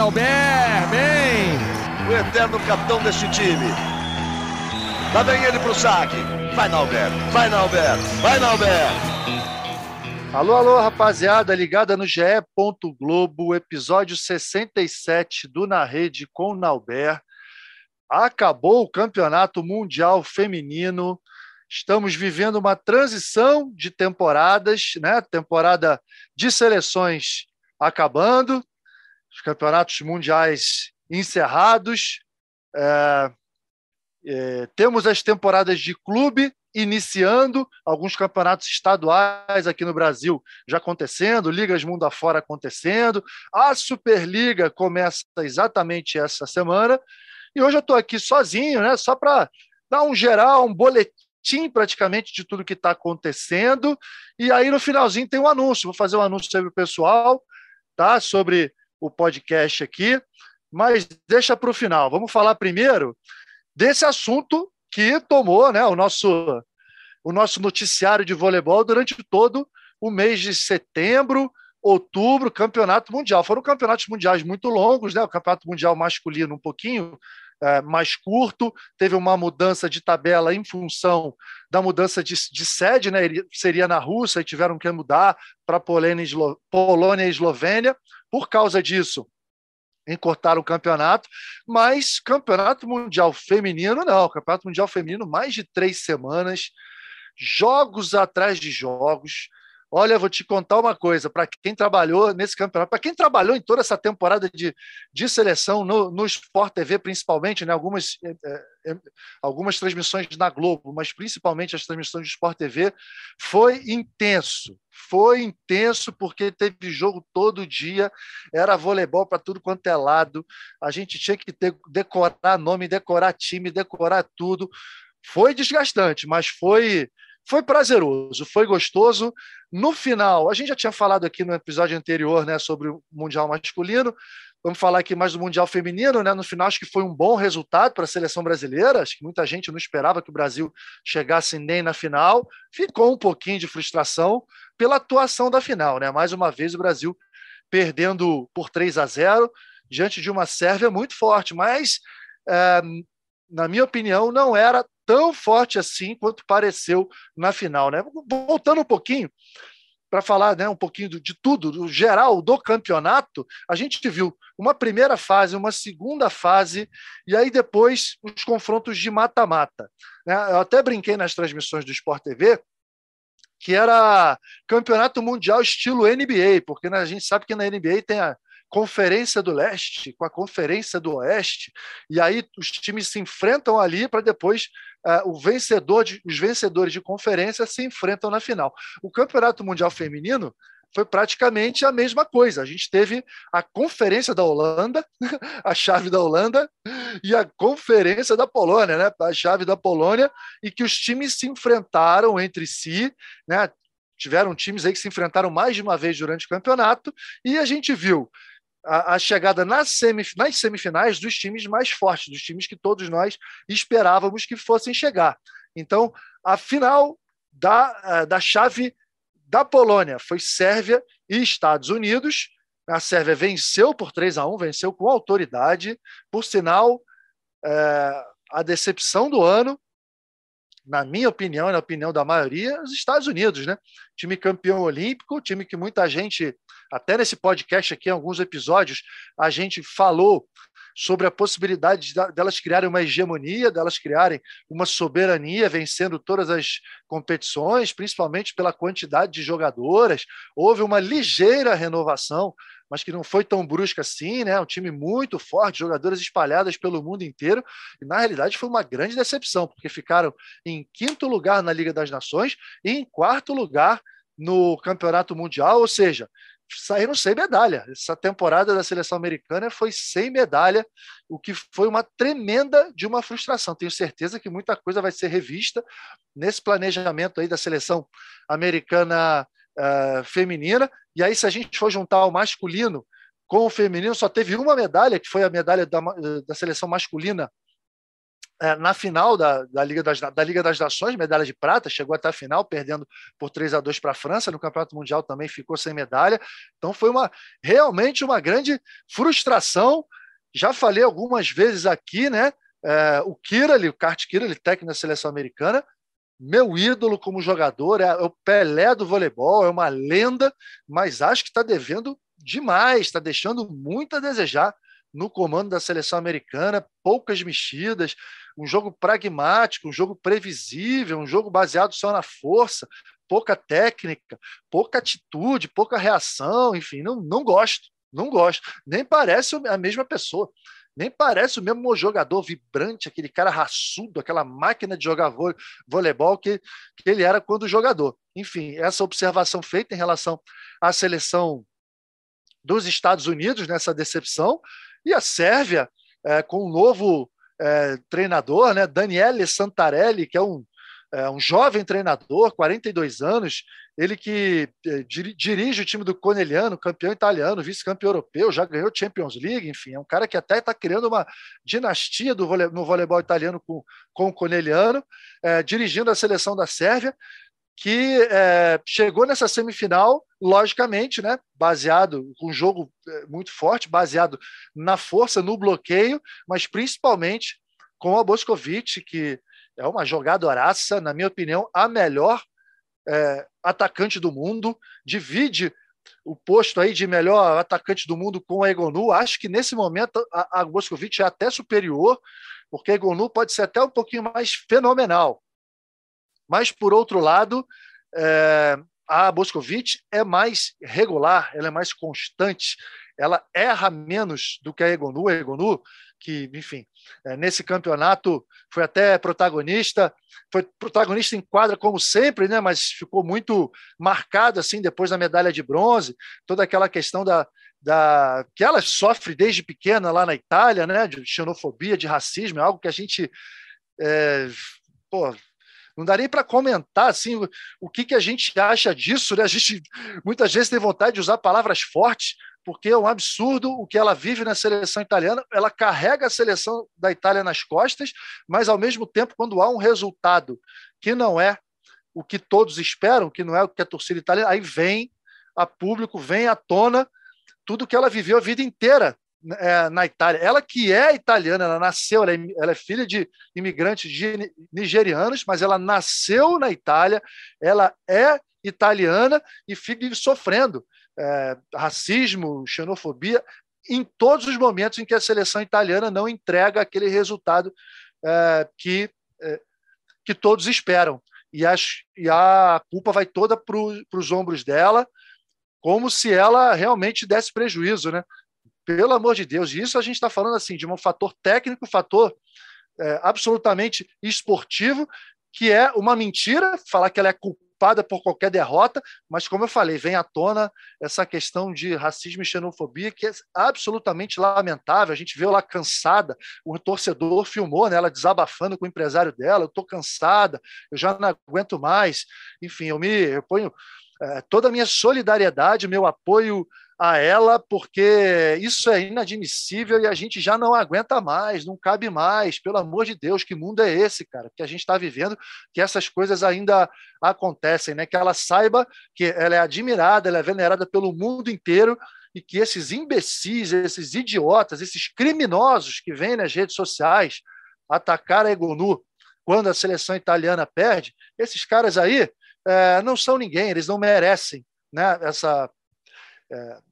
Nauber, bem! O eterno capitão deste time. Lá vem ele pro saque. Vai, Nauber, vai, Nauber, vai, Nauber! Alô, alô, rapaziada, ligada no GE. Globo, episódio 67 do Na Rede com Nauber. Acabou o Campeonato Mundial Feminino. Estamos vivendo uma transição de temporadas, né? Temporada de seleções acabando, os campeonatos mundiais encerrados. É, é, temos as temporadas de clube iniciando, alguns campeonatos estaduais aqui no Brasil já acontecendo, ligas mundo afora acontecendo. A Superliga começa exatamente essa semana. E hoje eu estou aqui sozinho, né? Só para dar um geral, um boletim praticamente de tudo que está acontecendo. E aí, no finalzinho, tem um anúncio. Vou fazer um anúncio sobre o pessoal, tá? Sobre o podcast aqui, mas deixa para o final. Vamos falar primeiro desse assunto que tomou né, o, nosso, o nosso noticiário de voleibol durante todo o mês de setembro, outubro, campeonato mundial. Foram campeonatos mundiais muito longos, né? O campeonato mundial masculino um pouquinho é, mais curto, teve uma mudança de tabela em função da mudança de, de sede, né? Ele seria na Rússia e tiveram que mudar para Polônia, Polônia e Eslovênia. Por causa disso, encurtaram o campeonato, mas campeonato mundial feminino não, campeonato mundial feminino mais de três semanas, jogos atrás de jogos, Olha, vou te contar uma coisa: para quem trabalhou nesse campeonato, para quem trabalhou em toda essa temporada de, de seleção no, no Sport TV, principalmente, né, algumas, é, é, algumas transmissões na Globo, mas principalmente as transmissões do Sport TV, foi intenso. Foi intenso porque teve jogo todo dia, era voleibol para tudo quanto é lado. A gente tinha que ter, decorar nome, decorar time, decorar tudo. Foi desgastante, mas foi foi prazeroso, foi gostoso. No final, a gente já tinha falado aqui no episódio anterior né, sobre o Mundial masculino. Vamos falar aqui mais do Mundial Feminino, né? No final, acho que foi um bom resultado para a seleção brasileira. Acho que muita gente não esperava que o Brasil chegasse nem na final. Ficou um pouquinho de frustração pela atuação da final, né? Mais uma vez, o Brasil perdendo por 3 a 0 diante de uma Sérvia muito forte, mas, é, na minha opinião, não era tão forte assim quanto pareceu na final. Né? Voltando um pouquinho para falar né, um pouquinho de tudo, do geral do campeonato, a gente viu uma primeira fase, uma segunda fase, e aí depois os confrontos de mata-mata. Né? Eu até brinquei nas transmissões do Sport TV que era campeonato mundial estilo NBA, porque né, a gente sabe que na NBA tem a, Conferência do Leste com a Conferência do Oeste, e aí os times se enfrentam ali para depois uh, o vencedor de, os vencedores de conferência se enfrentam na final. O Campeonato Mundial Feminino foi praticamente a mesma coisa. A gente teve a Conferência da Holanda, a chave da Holanda, e a Conferência da Polônia, né? a chave da Polônia, e que os times se enfrentaram entre si, né? tiveram times aí que se enfrentaram mais de uma vez durante o campeonato, e a gente viu a, a chegada nas, semif nas semifinais dos times mais fortes, dos times que todos nós esperávamos que fossem chegar. Então, a final da, eh, da chave da Polônia foi Sérvia e Estados Unidos. A Sérvia venceu por 3 a 1, venceu com autoridade. Por sinal, é, a decepção do ano, na minha opinião e na opinião da maioria, os Estados Unidos, né? Time campeão olímpico, time que muita gente até nesse podcast aqui, em alguns episódios, a gente falou sobre a possibilidade delas criarem uma hegemonia, delas criarem uma soberania, vencendo todas as competições, principalmente pela quantidade de jogadoras. Houve uma ligeira renovação, mas que não foi tão brusca assim, né? Um time muito forte, jogadoras espalhadas pelo mundo inteiro, e na realidade foi uma grande decepção, porque ficaram em quinto lugar na Liga das Nações e em quarto lugar no Campeonato Mundial, ou seja, saíram sem medalha. Essa temporada da seleção americana foi sem medalha, o que foi uma tremenda de uma frustração. Tenho certeza que muita coisa vai ser revista nesse planejamento aí da seleção americana uh, feminina. E aí, se a gente for juntar o masculino com o feminino, só teve uma medalha, que foi a medalha da, da seleção masculina é, na final da, da, Liga das, da Liga das Nações, medalha de prata, chegou até a final, perdendo por 3 a 2 para a França, no Campeonato Mundial também ficou sem medalha. Então foi uma realmente uma grande frustração. Já falei algumas vezes aqui, né? É, o Kirali, o Kart Kirali, técnico da seleção americana, meu ídolo como jogador, é o Pelé do voleibol, é uma lenda, mas acho que está devendo demais, está deixando muito a desejar no comando da seleção americana, poucas mexidas, um jogo pragmático, um jogo previsível, um jogo baseado só na força, pouca técnica, pouca atitude, pouca reação, enfim, não, não gosto, não gosto. Nem parece a mesma pessoa, nem parece o mesmo jogador vibrante, aquele cara raçudo, aquela máquina de jogar voleibol que, que ele era quando jogador. Enfim, essa observação feita em relação à seleção dos Estados Unidos nessa decepção, e a Sérvia, é, com um novo é, treinador, né, Daniele Santarelli, que é um, é, um jovem treinador, 42 anos, ele que é, dirige o time do Coneliano, campeão italiano, vice-campeão europeu, já ganhou Champions League, enfim, é um cara que até está criando uma dinastia do vole, no voleibol italiano com, com o Coneliano, é, dirigindo a seleção da Sérvia, que é, chegou nessa semifinal, logicamente, né, baseado com um jogo é, muito forte, baseado na força, no bloqueio, mas principalmente com a Boscovic, que é uma jogadoraça, na minha opinião, a melhor é, atacante do mundo, divide o posto aí de melhor atacante do mundo com a Egonu. Acho que nesse momento a, a Boscovic é até superior, porque a Egonu pode ser até um pouquinho mais fenomenal. Mas, por outro lado, é, a Boscovite é mais regular, ela é mais constante, ela erra menos do que a Egonu. A Egonu, que, enfim, é, nesse campeonato foi até protagonista, foi protagonista em quadra como sempre, né, mas ficou muito marcado assim depois da medalha de bronze, toda aquela questão da, da que ela sofre desde pequena lá na Itália, né, de xenofobia, de racismo, é algo que a gente é, pô, não nem para comentar assim o, o que, que a gente acha disso, né? A gente muitas vezes tem vontade de usar palavras fortes, porque é um absurdo o que ela vive na seleção italiana. Ela carrega a seleção da Itália nas costas, mas ao mesmo tempo, quando há um resultado que não é o que todos esperam, que não é o que a torcida italiana, aí vem a público, vem à tona tudo que ela viveu a vida inteira é, na Itália. Ela que é italiana, ela nasceu, ela é, ela é, filha de imigrantes de, nigerianos, mas ela nasceu na Itália, ela é italiana e fica sofrendo é, racismo, xenofobia, em todos os momentos em que a seleção italiana não entrega aquele resultado é, que, é, que todos esperam. E, as, e a culpa vai toda para os ombros dela, como se ela realmente desse prejuízo, né? Pelo amor de Deus, isso a gente está falando assim de um fator técnico, fator é, absolutamente esportivo, que é uma mentira, falar que ela é culpada por qualquer derrota, mas como eu falei, vem à tona essa questão de racismo e xenofobia que é absolutamente lamentável. A gente vê lá cansada, o torcedor filmou né, ela desabafando com o empresário dela, eu estou cansada, eu já não aguento mais. Enfim, eu me eu ponho é, toda a minha solidariedade, meu apoio a ela, porque isso é inadmissível e a gente já não aguenta mais, não cabe mais. Pelo amor de Deus, que mundo é esse, cara? Que a gente está vivendo, que essas coisas ainda acontecem, né? Que ela saiba que ela é admirada, ela é venerada pelo mundo inteiro e que esses imbecis, esses idiotas, esses criminosos que vêm nas redes sociais atacar a Egonu quando a seleção italiana perde, esses caras aí é, não são ninguém, eles não merecem né, essa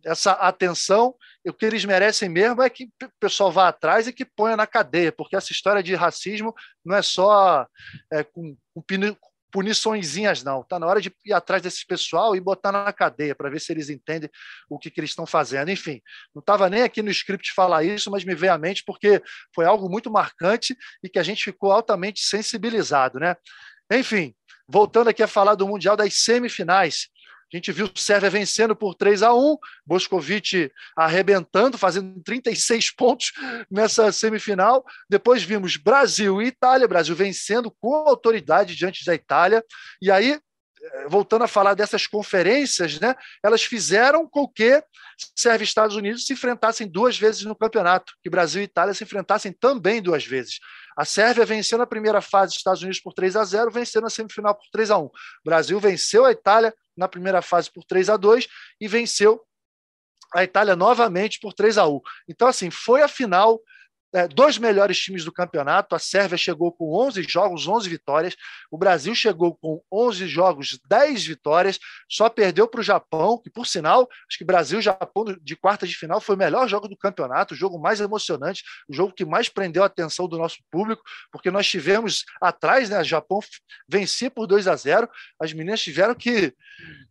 essa atenção, o que eles merecem mesmo é que o pessoal vá atrás e que ponha na cadeia, porque essa história de racismo não é só é, com, com puniçõezinhas, não. Está na hora de ir atrás desse pessoal e botar na cadeia para ver se eles entendem o que, que eles estão fazendo. Enfim, não estava nem aqui no script falar isso, mas me veio à mente porque foi algo muito marcante e que a gente ficou altamente sensibilizado. Né? Enfim, voltando aqui a falar do Mundial das semifinais. A gente viu Sérvia vencendo por 3 a 1 Boscovic arrebentando, fazendo 36 pontos nessa semifinal. Depois vimos Brasil e Itália, Brasil vencendo com autoridade diante da Itália. E aí voltando a falar dessas conferências, né, elas fizeram com que Sérvia e Estados Unidos se enfrentassem duas vezes no campeonato, que Brasil e Itália se enfrentassem também duas vezes. A Sérvia venceu na primeira fase os Estados Unidos por 3 a 0, venceu na semifinal por 3 a 1. O Brasil venceu a Itália na primeira fase por 3 a 2 e venceu a Itália novamente por 3 a 1. Então assim, foi a final dois melhores times do campeonato. A Sérvia chegou com 11 jogos, 11 vitórias. O Brasil chegou com 11 jogos, 10 vitórias. Só perdeu para o Japão, que, por sinal, acho que Brasil e Japão de quarta de final foi o melhor jogo do campeonato, o jogo mais emocionante, o jogo que mais prendeu a atenção do nosso público, porque nós tivemos atrás, né? O Japão vencia por 2 a 0. As meninas tiveram que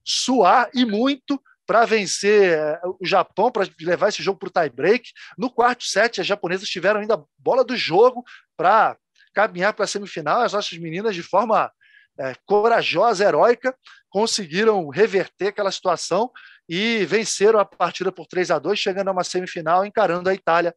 suar e muito para vencer eh, o Japão, para levar esse jogo para o tie-break. No quarto set, as japonesas tiveram ainda bola do jogo para caminhar para a semifinal. As nossas meninas, de forma é, corajosa, heróica, conseguiram reverter aquela situação e venceram a partida por 3 a 2 chegando a uma semifinal, encarando a Itália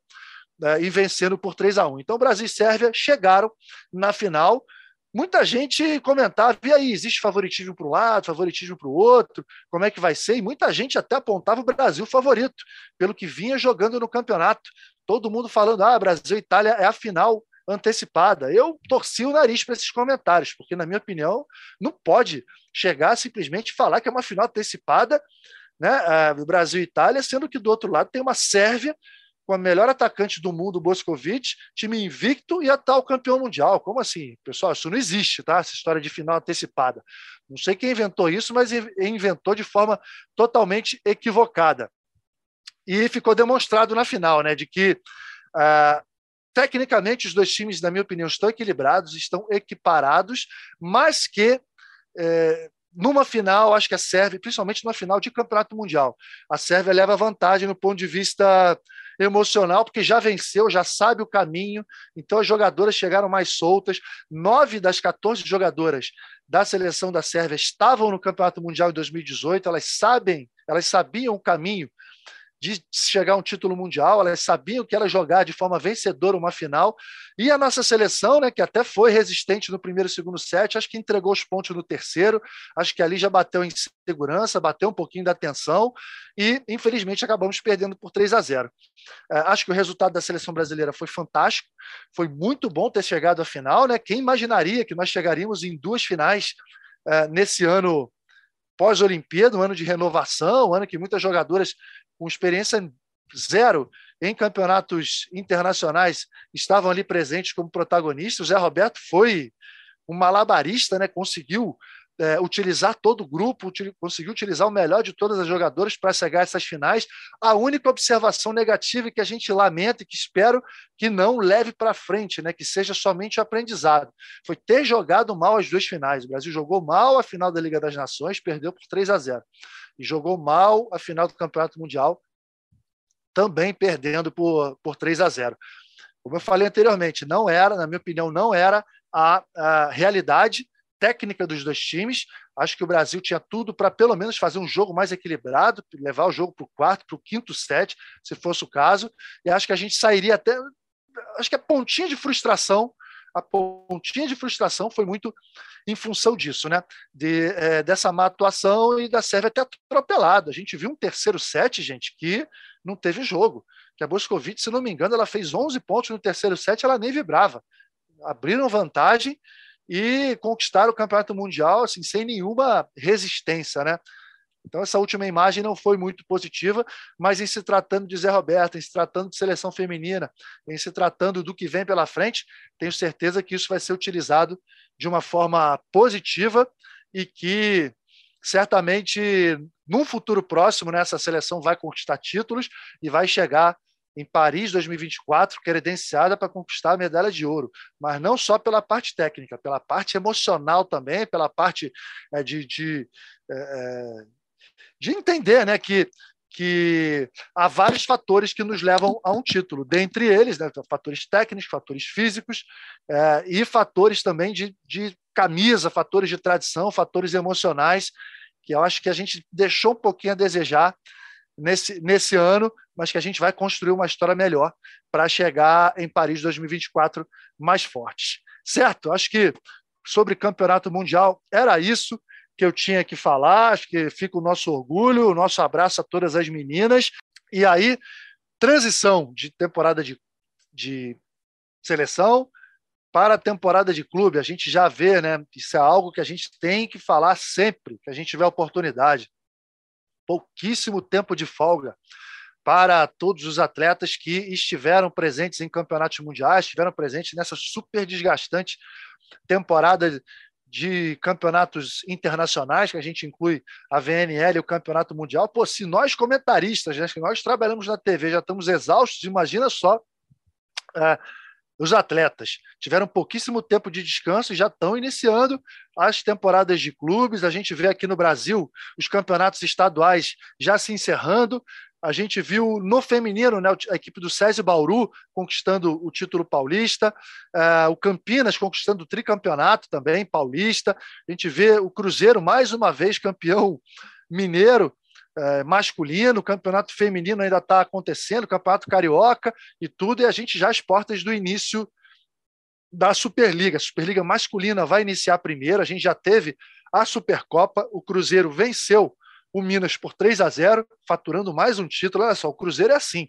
é, e vencendo por 3 a 1 Então, Brasil e Sérvia chegaram na final muita gente comentava, e aí, existe favoritismo para um lado, favoritismo para o outro, como é que vai ser? E muita gente até apontava o Brasil favorito, pelo que vinha jogando no campeonato. Todo mundo falando, ah, Brasil e Itália é a final antecipada. Eu torci o nariz para esses comentários, porque, na minha opinião, não pode chegar simplesmente falar que é uma final antecipada, né, uh, Brasil e Itália, sendo que do outro lado tem uma Sérvia com a melhor atacante do mundo, Boscovic, time invicto e atual campeão mundial. Como assim? Pessoal, isso não existe, tá? Essa história de final antecipada. Não sei quem inventou isso, mas inventou de forma totalmente equivocada. E ficou demonstrado na final, né, de que uh, tecnicamente os dois times, na minha opinião, estão equilibrados, estão equiparados, mas que eh, numa final, acho que a Sérvia, principalmente numa final de campeonato mundial, a Sérvia leva vantagem no ponto de vista emocional, porque já venceu, já sabe o caminho, então as jogadoras chegaram mais soltas. Nove das 14 jogadoras da seleção da Sérvia estavam no Campeonato Mundial em 2018, elas sabem, elas sabiam o caminho de chegar a um título mundial, elas sabiam que era jogar de forma vencedora uma final, e a nossa seleção, né, que até foi resistente no primeiro e segundo set, acho que entregou os pontos no terceiro, acho que ali já bateu em segurança, bateu um pouquinho da tensão, e infelizmente acabamos perdendo por 3 a 0. É, acho que o resultado da seleção brasileira foi fantástico, foi muito bom ter chegado à final, né? Quem imaginaria que nós chegaríamos em duas finais é, nesse ano pós-Olimpíada, um ano de renovação, um ano que muitas jogadoras com experiência zero em campeonatos internacionais estavam ali presentes como protagonistas. O Zé Roberto foi um malabarista, né? conseguiu é, utilizar todo o grupo, util, conseguiu utilizar o melhor de todas as jogadoras para chegar a essas finais. A única observação negativa que a gente lamenta e que espero que não leve para frente, né, que seja somente aprendizado, foi ter jogado mal as duas finais. O Brasil jogou mal a final da Liga das Nações, perdeu por 3 a 0 e jogou mal a final do Campeonato Mundial, também perdendo por, por 3 a 0. Como eu falei anteriormente, não era, na minha opinião, não era a, a realidade técnica dos dois times. Acho que o Brasil tinha tudo para pelo menos fazer um jogo mais equilibrado, levar o jogo para o quarto, para o quinto set, se fosse o caso. E acho que a gente sairia até. Acho que a pontinha de frustração a pontinha de frustração foi muito em função disso, né? De, é, dessa má atuação e da Sérvia até atropelada. A gente viu um terceiro set, gente, que não teve jogo. Que a Boscovic, se não me engano, ela fez 11 pontos no terceiro set, ela nem vibrava. Abriram vantagem e conquistaram o campeonato mundial assim, sem nenhuma resistência, né? Então, essa última imagem não foi muito positiva, mas em se tratando de Zé Roberto, em se tratando de seleção feminina, em se tratando do que vem pela frente, tenho certeza que isso vai ser utilizado de uma forma positiva e que certamente num futuro próximo né, essa seleção vai conquistar títulos e vai chegar em Paris 2024 credenciada para conquistar a medalha de ouro, mas não só pela parte técnica, pela parte emocional também, pela parte é, de, de é, é de entender né, que, que há vários fatores que nos levam a um título, dentre eles, né, fatores técnicos, fatores físicos é, e fatores também de, de camisa, fatores de tradição, fatores emocionais, que eu acho que a gente deixou um pouquinho a desejar nesse, nesse ano, mas que a gente vai construir uma história melhor para chegar em Paris 2024 mais forte. Certo? Acho que sobre campeonato mundial era isso. que eu tinha que falar, acho que fica o nosso orgulho, o nosso abraço a todas as meninas. E aí, transição de temporada de, de seleção para a temporada de clube. A gente já vê, né? Isso é algo que a gente tem que falar sempre que a gente tiver oportunidade. Pouquíssimo tempo de folga para todos os atletas que estiveram presentes em campeonatos mundiais, estiveram presentes nessa super desgastante temporada de campeonatos internacionais, que a gente inclui a VNL e o Campeonato Mundial. Pô, se nós comentaristas, né, que nós trabalhamos na TV, já estamos exaustos, imagina só é, os atletas. Tiveram pouquíssimo tempo de descanso e já estão iniciando as temporadas de clubes. A gente vê aqui no Brasil os campeonatos estaduais já se encerrando. A gente viu no feminino né, a equipe do Césio Bauru conquistando o título paulista, uh, o Campinas conquistando o tricampeonato também paulista. A gente vê o Cruzeiro mais uma vez campeão mineiro uh, masculino, o campeonato feminino ainda está acontecendo, o campeonato carioca e tudo, e a gente já às portas do início da Superliga. A Superliga masculina vai iniciar primeiro, a gente já teve a Supercopa, o Cruzeiro venceu o Minas por 3 a 0, faturando mais um título. Olha só, o Cruzeiro é assim.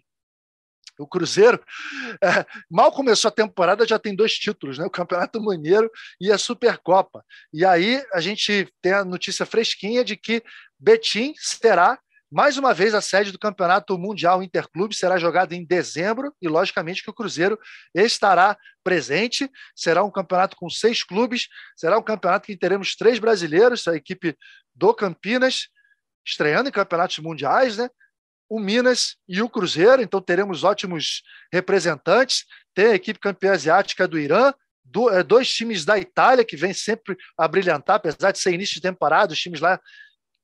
O Cruzeiro é, mal começou a temporada, já tem dois títulos, né? O Campeonato Mineiro e a Supercopa. E aí a gente tem a notícia fresquinha de que Betim será mais uma vez a sede do Campeonato Mundial Interclube será jogada em dezembro e, logicamente, que o Cruzeiro estará presente. Será um campeonato com seis clubes, será um campeonato que teremos três brasileiros, a equipe do Campinas, estreando em campeonatos mundiais, né? O Minas e o Cruzeiro, então teremos ótimos representantes. Tem a equipe campeã asiática do Irã, é, dois times da Itália que vem sempre a brilhantar, apesar de ser início de temporada, os times lá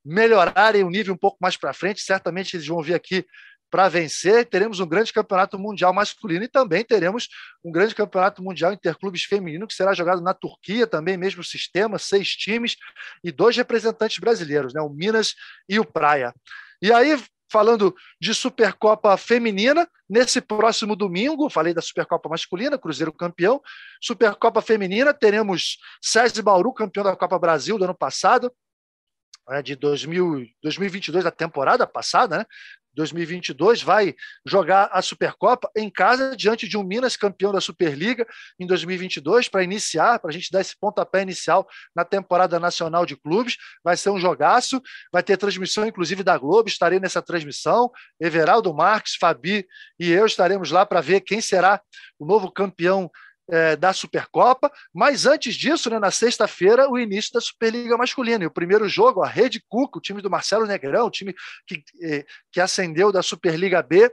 melhorarem o nível um pouco mais para frente. Certamente eles vão vir aqui para vencer. Teremos um grande campeonato mundial masculino e também teremos um grande campeonato mundial interclubes feminino que será jogado na Turquia, também mesmo sistema, seis times e dois representantes brasileiros, né, o Minas e o Praia. E aí, falando de Supercopa feminina, nesse próximo domingo, falei da Supercopa masculina, Cruzeiro campeão, Supercopa feminina, teremos César Bauru, campeão da Copa Brasil do ano passado, né, de 2000, 2022, da temporada passada, né? 2022 vai jogar a Supercopa em casa diante de um Minas campeão da Superliga em 2022 para iniciar, para a gente dar esse pontapé inicial na temporada nacional de clubes. Vai ser um jogaço, vai ter transmissão inclusive da Globo, estarei nessa transmissão. Everaldo Marques, Fabi e eu estaremos lá para ver quem será o novo campeão é, da Supercopa, mas antes disso, né, na sexta-feira, o início da Superliga Masculina. E o primeiro jogo, a Rede Cuca, o time do Marcelo Negrão, o time que, é, que ascendeu da Superliga B,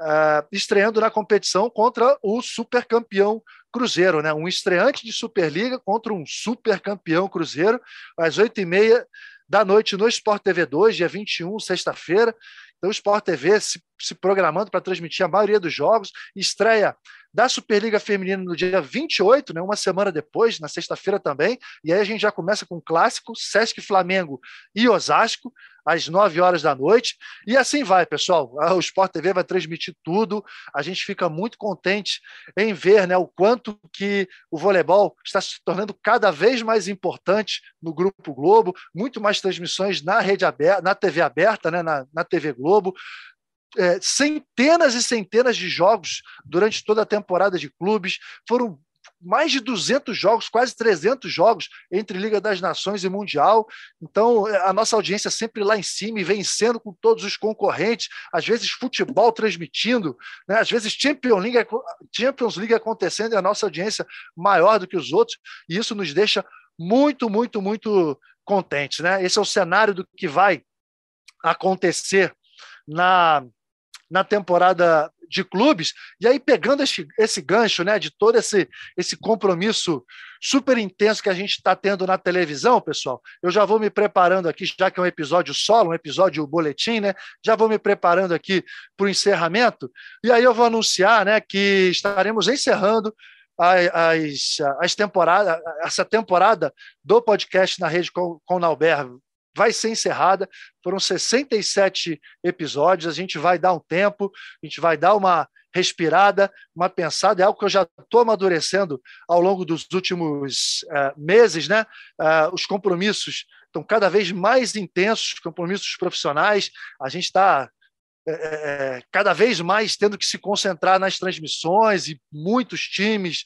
uh, estreando na competição contra o supercampeão Cruzeiro, né? um estreante de Superliga contra um supercampeão Cruzeiro, às oito e meia da noite no Sport TV 2, dia 21, sexta-feira. Então, o Sport TV se, se programando para transmitir a maioria dos jogos, estreia da Superliga Feminina no dia 28, né, uma semana depois, na sexta-feira também. E aí a gente já começa com o clássico, Sesc Flamengo e Osasco, às 9 horas da noite. E assim vai, pessoal. O Sport TV vai transmitir tudo. A gente fica muito contente em ver né, o quanto que o voleibol está se tornando cada vez mais importante no Grupo Globo, muito mais transmissões na rede aberta, na TV aberta, né, na, na TV Globo é, centenas e centenas de jogos durante toda a temporada de clubes, foram mais de 200 jogos, quase 300 jogos entre Liga das Nações e Mundial. Então, a nossa audiência sempre lá em cima e vencendo com todos os concorrentes, às vezes futebol transmitindo, né? às vezes Champions League, Champions League acontecendo e a nossa audiência maior do que os outros, e isso nos deixa muito, muito, muito contentes. Né? Esse é o cenário do que vai acontecer na na temporada de clubes, e aí pegando esse, esse gancho né, de todo esse, esse compromisso super intenso que a gente está tendo na televisão, pessoal, eu já vou me preparando aqui, já que é um episódio solo, um episódio boletim, né? Já vou me preparando aqui para o encerramento, e aí eu vou anunciar né, que estaremos encerrando as, as temporadas, essa temporada do podcast na rede com, com Nauber vai ser encerrada. Foram 67 episódios, a gente vai dar um tempo, a gente vai dar uma respirada, uma pensada, é algo que eu já estou amadurecendo ao longo dos últimos uh, meses, né? Uh, os compromissos estão cada vez mais intensos, compromissos profissionais. A gente está é, é, cada vez mais tendo que se concentrar nas transmissões e muitos times,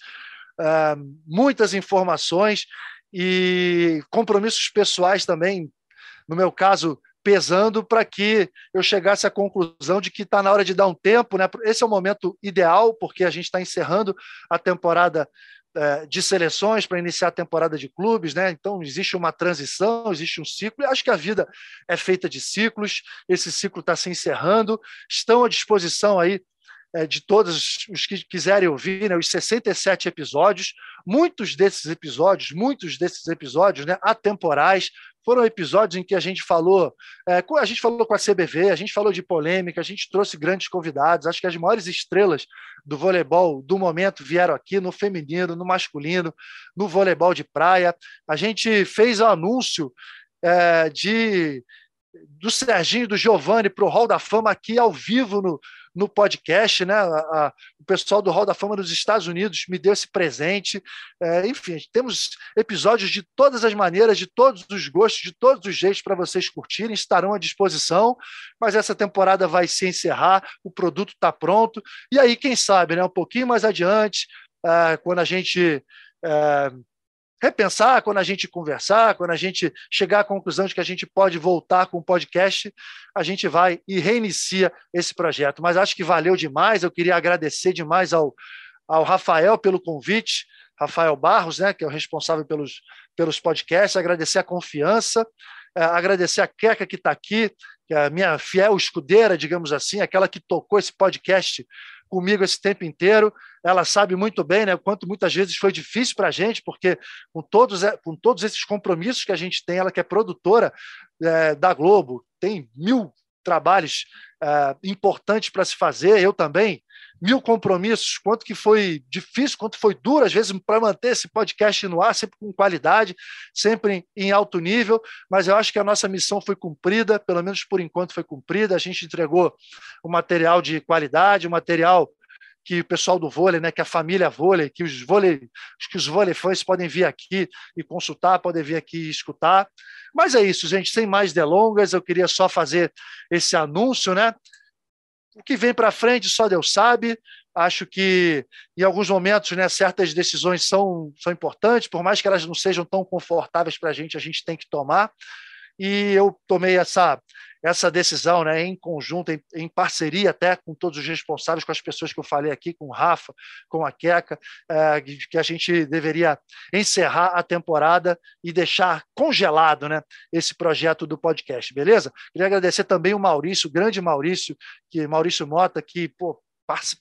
é, muitas informações e compromissos pessoais também, no meu caso, pesando para que eu chegasse à conclusão de que está na hora de dar um tempo. Né? Esse é o momento ideal, porque a gente está encerrando a temporada é, de seleções para iniciar a temporada de clubes, né? Então existe uma transição, existe um ciclo. Acho que a vida é feita de ciclos. Esse ciclo está se encerrando. Estão à disposição aí de todos os que quiserem ouvir, né, os 67 episódios. Muitos desses episódios, muitos desses episódios, né, atemporais, foram episódios em que a gente falou, é, a gente falou com a CBV, a gente falou de polêmica, a gente trouxe grandes convidados. Acho que as maiores estrelas do voleibol do momento vieram aqui no feminino, no masculino, no voleibol de praia. A gente fez o anúncio é, de do Serginho do Giovanni para o Hall da Fama aqui ao vivo no, no podcast, né? A, a, o pessoal do Hall da Fama dos Estados Unidos me deu esse presente. É, enfim, temos episódios de todas as maneiras, de todos os gostos, de todos os jeitos para vocês curtirem, estarão à disposição. Mas essa temporada vai se encerrar, o produto está pronto. E aí, quem sabe, né? Um pouquinho mais adiante, é, quando a gente é, repensar, quando a gente conversar, quando a gente chegar à conclusão de que a gente pode voltar com o podcast, a gente vai e reinicia esse projeto. Mas acho que valeu demais. Eu queria agradecer demais ao, ao Rafael pelo convite, Rafael Barros, né, que é o responsável pelos, pelos podcasts, agradecer a confiança, agradecer a Queca que está aqui, que é a minha fiel escudeira, digamos assim, aquela que tocou esse podcast comigo esse tempo inteiro. Ela sabe muito bem né, o quanto muitas vezes foi difícil para a gente, porque com todos, é, com todos esses compromissos que a gente tem, ela que é produtora é, da Globo, tem mil trabalhos é, importantes para se fazer, eu também, mil compromissos, quanto que foi difícil, quanto foi duro, às vezes, para manter esse podcast no ar, sempre com qualidade, sempre em alto nível, mas eu acho que a nossa missão foi cumprida, pelo menos por enquanto foi cumprida, a gente entregou o um material de qualidade, um material que o pessoal do vôlei, né, que a família vôlei, que os vôlei, que os vôlei fãs podem vir aqui e consultar, podem vir aqui e escutar. Mas é isso, gente, sem mais delongas, eu queria só fazer esse anúncio, né? O que vem para frente só Deus sabe. Acho que em alguns momentos, né, certas decisões são, são importantes, por mais que elas não sejam tão confortáveis para a gente, a gente tem que tomar. E eu tomei essa essa decisão né, em conjunto, em, em, parceria até com todos os responsáveis, com as pessoas que eu falei aqui, com o Rafa, com a Queca, é, que a gente deveria encerrar a temporada e deixar congelado né, esse projeto do podcast, beleza? Queria agradecer também o Maurício, o grande Maurício, que Maurício Mota, que pô,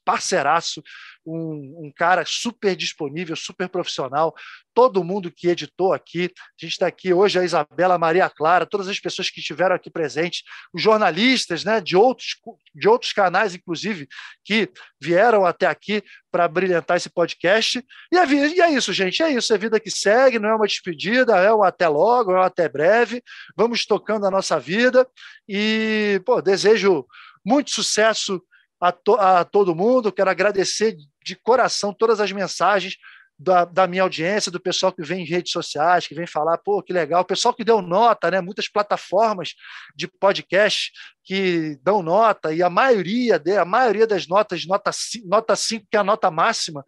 parceiraço, um, um, cara super disponível, super profissional, todo mundo que editou aqui. A gente está aqui hoje, a Isabela Maria Clara, todas as pessoas que estiveram aqui presentes, os jornalistas né, de, outros, de outros canais, inclusive, que vieram até aqui para brilhantar esse podcast. E é, e é isso, gente, é isso, é vida que segue, não é uma despedida, é um até logo, é um até breve. Vamos tocando a nossa vida e, pô, desejo muito sucesso a, to, a todo mundo. Quero agradecer de coração todas as mensagens da, da, minha audiência, do pessoal que vem em redes sociais, que vem falar, pô, que legal, o pessoal que deu nota, né? Muitas plataformas de podcast que dão nota, e a maioria, a maioria das notas, nota, nota 5, que é a nota máxima,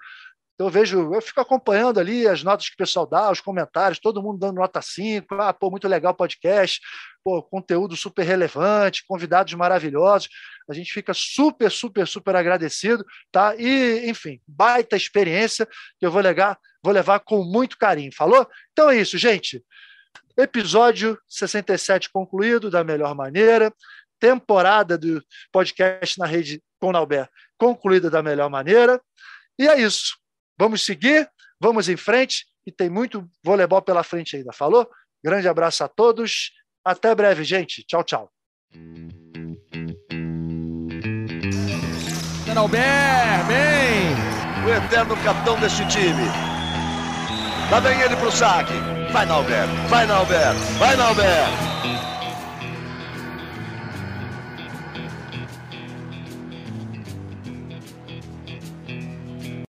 então eu vejo, eu fico acompanhando ali as notas que o pessoal dá, os comentários, todo mundo dando nota 5, ah, pô, muito legal o podcast, pô, conteúdo super relevante, convidados maravilhosos. A gente fica super, super, super agradecido, tá? E, enfim, baita experiência que eu vou levar, vou levar com muito carinho. Falou? Então é isso, gente. Episódio 67 concluído da melhor maneira. Temporada do podcast na rede com Nauber concluída da melhor maneira. E é isso. Vamos seguir, vamos em frente e tem muito voleibol pela frente ainda. Falou? Grande abraço a todos. Até breve, gente. Tchau, tchau. Albert, bem! O eterno capitão deste time. Lá vem ele pro saque. Vai, Nalber. Vai, Nalber. Vai, Nalber.